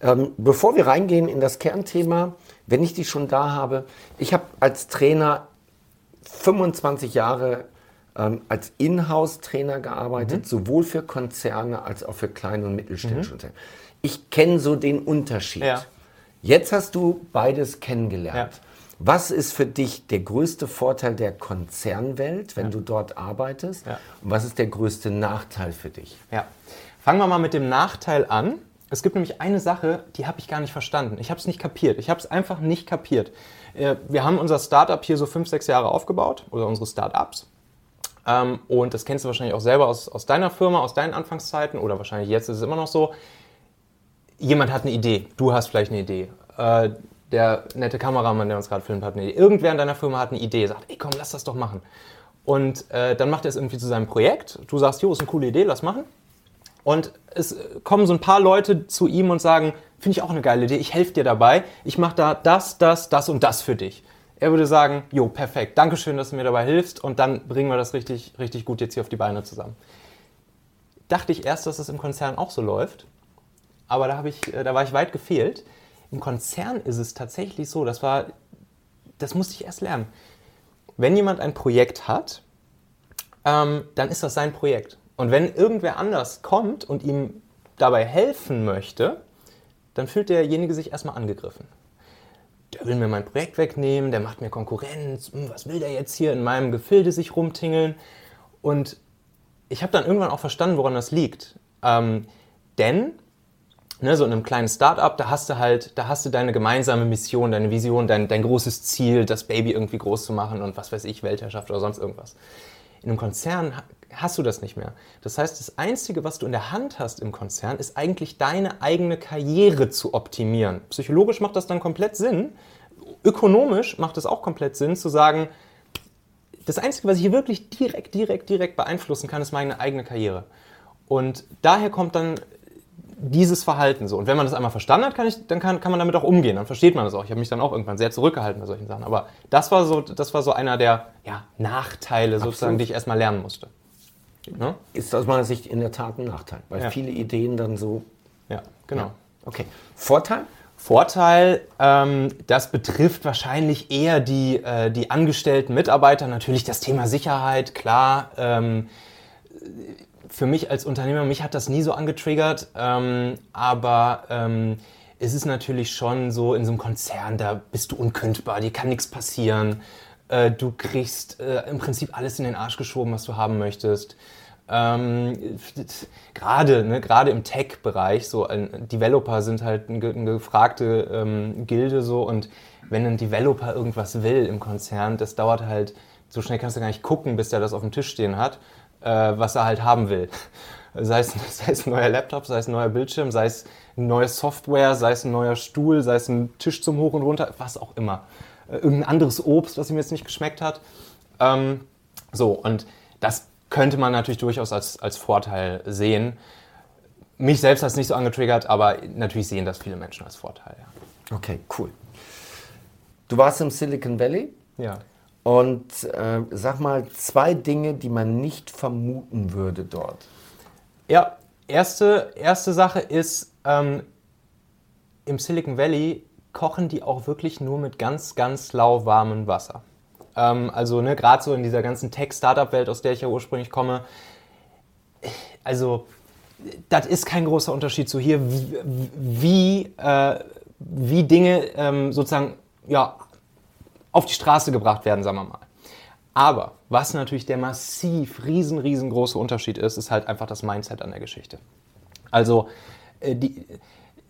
Ähm, bevor wir reingehen in das Kernthema, wenn ich dich schon da habe, ich habe als Trainer 25 Jahre ähm, als Inhouse-Trainer gearbeitet, mhm. sowohl für Konzerne als auch für kleine und mittelständische mhm. Unternehmen. Ich kenne so den Unterschied. Ja. Jetzt hast du beides kennengelernt. Ja. Was ist für dich der größte Vorteil der Konzernwelt, wenn ja. du dort arbeitest? Und was ist der größte Nachteil für dich? Fangen wir mal mit dem Nachteil an. Es gibt nämlich eine Sache, die habe ich gar nicht verstanden. Ich habe es nicht kapiert. Ich habe es einfach nicht kapiert. Äh, wir haben unser Startup hier so fünf, sechs Jahre aufgebaut oder unsere Startups. Ähm, und das kennst du wahrscheinlich auch selber aus, aus deiner Firma, aus deinen Anfangszeiten oder wahrscheinlich jetzt ist es immer noch so. Jemand hat eine Idee, du hast vielleicht eine Idee. Äh, der nette Kameramann, der uns gerade filmt, hat eine Idee. Irgendwer in deiner Firma hat eine Idee, sagt, ey komm, lass das doch machen. Und äh, dann macht er es irgendwie zu seinem Projekt. Du sagst, jo, ist eine coole Idee, lass machen. Und es kommen so ein paar Leute zu ihm und sagen, finde ich auch eine geile Idee, ich helfe dir dabei, ich mache da das, das, das und das für dich. Er würde sagen, jo, perfekt, danke schön, dass du mir dabei hilfst und dann bringen wir das richtig, richtig gut jetzt hier auf die Beine zusammen. Dachte ich erst, dass das im Konzern auch so läuft, aber da, ich, äh, da war ich weit gefehlt. Im Konzern ist es tatsächlich so, das war, das musste ich erst lernen. Wenn jemand ein Projekt hat, ähm, dann ist das sein Projekt. Und wenn irgendwer anders kommt und ihm dabei helfen möchte, dann fühlt derjenige sich erstmal angegriffen. Der will mir mein Projekt wegnehmen, der macht mir Konkurrenz, hm, was will der jetzt hier in meinem Gefilde sich rumtingeln? Und ich habe dann irgendwann auch verstanden, woran das liegt. Ähm, denn ne, so in einem kleinen Startup, da hast du halt, da hast du deine gemeinsame Mission, deine Vision, dein, dein großes Ziel, das Baby irgendwie groß zu machen und was weiß ich, Weltherrschaft oder sonst irgendwas. In einem Konzern hast du das nicht mehr. Das heißt, das Einzige, was du in der Hand hast im Konzern, ist eigentlich deine eigene Karriere zu optimieren. Psychologisch macht das dann komplett Sinn. Ökonomisch macht es auch komplett Sinn zu sagen, das Einzige, was ich hier wirklich direkt, direkt, direkt beeinflussen kann, ist meine eigene Karriere. Und daher kommt dann dieses Verhalten so. Und wenn man das einmal verstanden hat, kann ich, dann kann, kann man damit auch umgehen. Dann versteht man das auch. Ich habe mich dann auch irgendwann sehr zurückgehalten bei solchen Sachen. Aber das war so, das war so einer der ja, Nachteile Absolut. sozusagen, die ich erstmal lernen musste. Ne? Ist aus meiner Sicht in der Tat ein Nachteil, weil ja. viele Ideen dann so. Ja, genau. Ja. Okay. Vorteil? Vorteil, ähm, das betrifft wahrscheinlich eher die, äh, die angestellten Mitarbeiter. Natürlich das Thema Sicherheit, klar. Ähm, für mich als Unternehmer, mich hat das nie so angetriggert, ähm, aber ähm, es ist natürlich schon so in so einem Konzern, da bist du unkündbar, dir kann nichts passieren. Äh, du kriegst äh, im Prinzip alles in den Arsch geschoben, was du haben möchtest. Ähm, gerade ne, gerade im Tech-Bereich, so ein Developer sind halt eine, eine gefragte ähm, Gilde so und wenn ein Developer irgendwas will im Konzern, das dauert halt, so schnell kannst du gar nicht gucken, bis der das auf dem Tisch stehen hat, äh, was er halt haben will. Sei es, sei es ein neuer Laptop, sei es ein neuer Bildschirm, sei es neue Software, sei es ein neuer Stuhl, sei es ein Tisch zum Hoch und Runter, was auch immer. Äh, irgendein anderes Obst, was ihm jetzt nicht geschmeckt hat. Ähm, so, und das könnte man natürlich durchaus als, als Vorteil sehen. Mich selbst hat es nicht so angetriggert, aber natürlich sehen das viele Menschen als Vorteil. Ja. Okay, cool. Du warst im Silicon Valley. Ja. Und äh, sag mal zwei Dinge, die man nicht vermuten würde dort. Ja, erste, erste Sache ist, ähm, im Silicon Valley kochen die auch wirklich nur mit ganz, ganz lauwarmem Wasser. Ähm, also ne, gerade so in dieser ganzen Tech-Startup-Welt, aus der ich ja ursprünglich komme, also das ist kein großer Unterschied zu hier, wie, wie, äh, wie Dinge ähm, sozusagen ja, auf die Straße gebracht werden, sagen wir mal. Aber was natürlich der massiv riesen, riesengroße Unterschied ist, ist halt einfach das Mindset an der Geschichte. Also äh, die,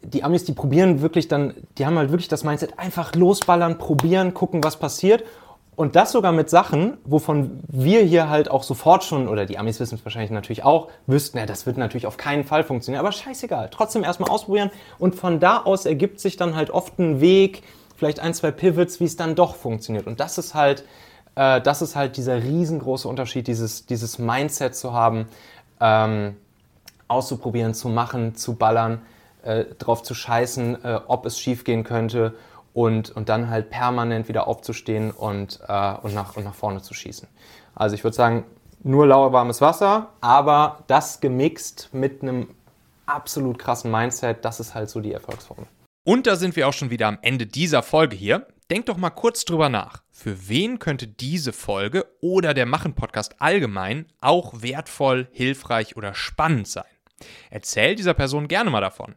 die Amis, die probieren wirklich dann, die haben halt wirklich das Mindset, einfach losballern, probieren, gucken, was passiert und das sogar mit Sachen, wovon wir hier halt auch sofort schon, oder die Amis wissen es wahrscheinlich natürlich auch, wüssten, ja, das wird natürlich auf keinen Fall funktionieren. Aber scheißegal, trotzdem erstmal ausprobieren. Und von da aus ergibt sich dann halt oft ein Weg, vielleicht ein, zwei Pivots, wie es dann doch funktioniert. Und das ist halt, äh, das ist halt dieser riesengroße Unterschied, dieses, dieses Mindset zu haben, ähm, auszuprobieren, zu machen, zu ballern, äh, drauf zu scheißen, äh, ob es schief gehen könnte und, und dann halt permanent wieder aufzustehen und, äh, und, nach, und nach vorne zu schießen. Also ich würde sagen, nur lauwarmes Wasser, aber das gemixt mit einem absolut krassen Mindset. Das ist halt so die Erfolgsformel. Und da sind wir auch schon wieder am Ende dieser Folge hier. Denk doch mal kurz drüber nach. Für wen könnte diese Folge oder der Machen-Podcast allgemein auch wertvoll, hilfreich oder spannend sein? Erzähl dieser Person gerne mal davon.